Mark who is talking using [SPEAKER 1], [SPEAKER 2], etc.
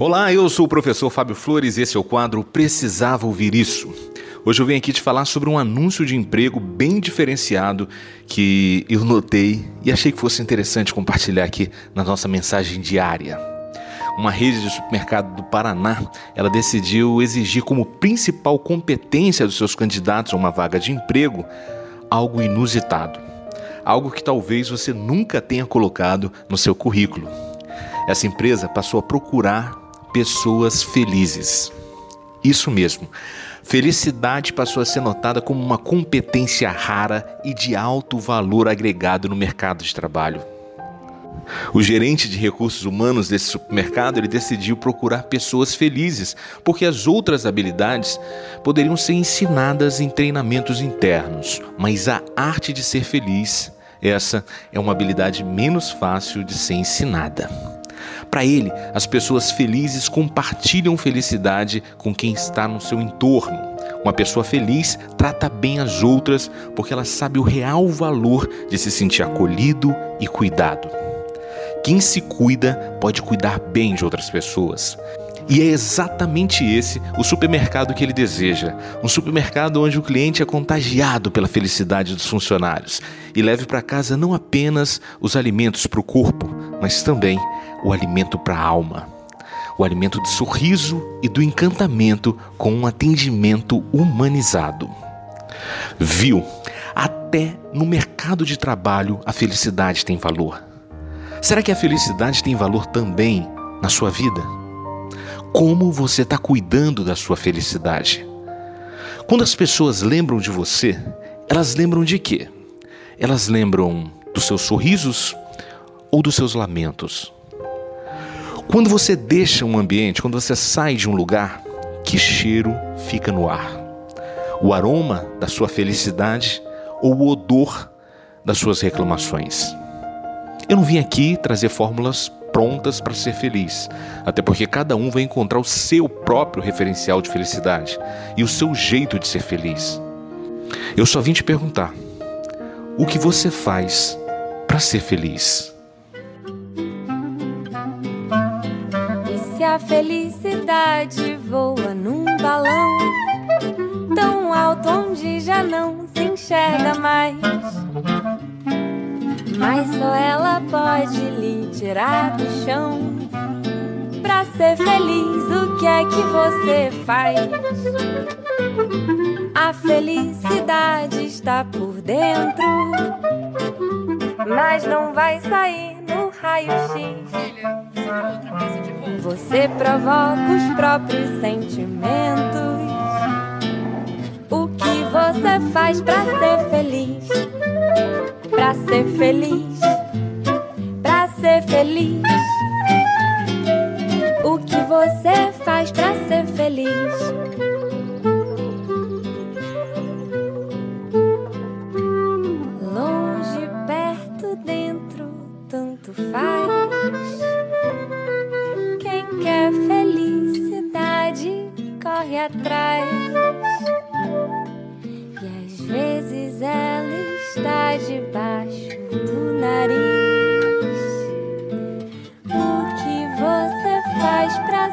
[SPEAKER 1] Olá, eu sou o professor Fábio Flores e esse é o quadro Precisava Ouvir Isso. Hoje eu venho aqui te falar sobre um anúncio de emprego bem diferenciado que eu notei e achei que fosse interessante compartilhar aqui na nossa mensagem diária. Uma rede de supermercado do Paraná, ela decidiu exigir como principal competência dos seus candidatos a uma vaga de emprego algo inusitado. Algo que talvez você nunca tenha colocado no seu currículo. Essa empresa passou a procurar pessoas felizes. Isso mesmo. Felicidade passou a ser notada como uma competência rara e de alto valor agregado no mercado de trabalho. O gerente de recursos humanos desse supermercado ele decidiu procurar pessoas felizes, porque as outras habilidades poderiam ser ensinadas em treinamentos internos, mas a arte de ser feliz, essa é uma habilidade menos fácil de ser ensinada. Para ele, as pessoas felizes compartilham felicidade com quem está no seu entorno. Uma pessoa feliz trata bem as outras porque ela sabe o real valor de se sentir acolhido e cuidado. Quem se cuida pode cuidar bem de outras pessoas. E é exatamente esse o supermercado que ele deseja. Um supermercado onde o cliente é contagiado pela felicidade dos funcionários e leve para casa não apenas os alimentos para o corpo, mas também o alimento para a alma. O alimento do sorriso e do encantamento com um atendimento humanizado. Viu? Até no mercado de trabalho a felicidade tem valor. Será que a felicidade tem valor também na sua vida? Como você está cuidando da sua felicidade? Quando as pessoas lembram de você, elas lembram de quê? Elas lembram dos seus sorrisos ou dos seus lamentos? Quando você deixa um ambiente, quando você sai de um lugar, que cheiro fica no ar? O aroma da sua felicidade ou o odor das suas reclamações? Eu não vim aqui trazer fórmulas prontas para ser feliz, até porque cada um vai encontrar o seu próprio referencial de felicidade e o seu jeito de ser feliz. Eu só vim te perguntar: o que você faz para ser feliz?
[SPEAKER 2] se a felicidade voa num balão tão alto onde já não se enxerga mais. Mas só ela pode lhe tirar do chão. Pra ser feliz, o que é que você faz? A felicidade está por dentro, mas não vai sair no raio-x. Você provoca os próprios sentimentos. O que você faz pra ser feliz? Ser feliz, pra ser feliz. O que você faz pra ser feliz? Longe, perto, dentro, tanto faz. Quem quer felicidade corre atrás. E às vezes ela está debaixo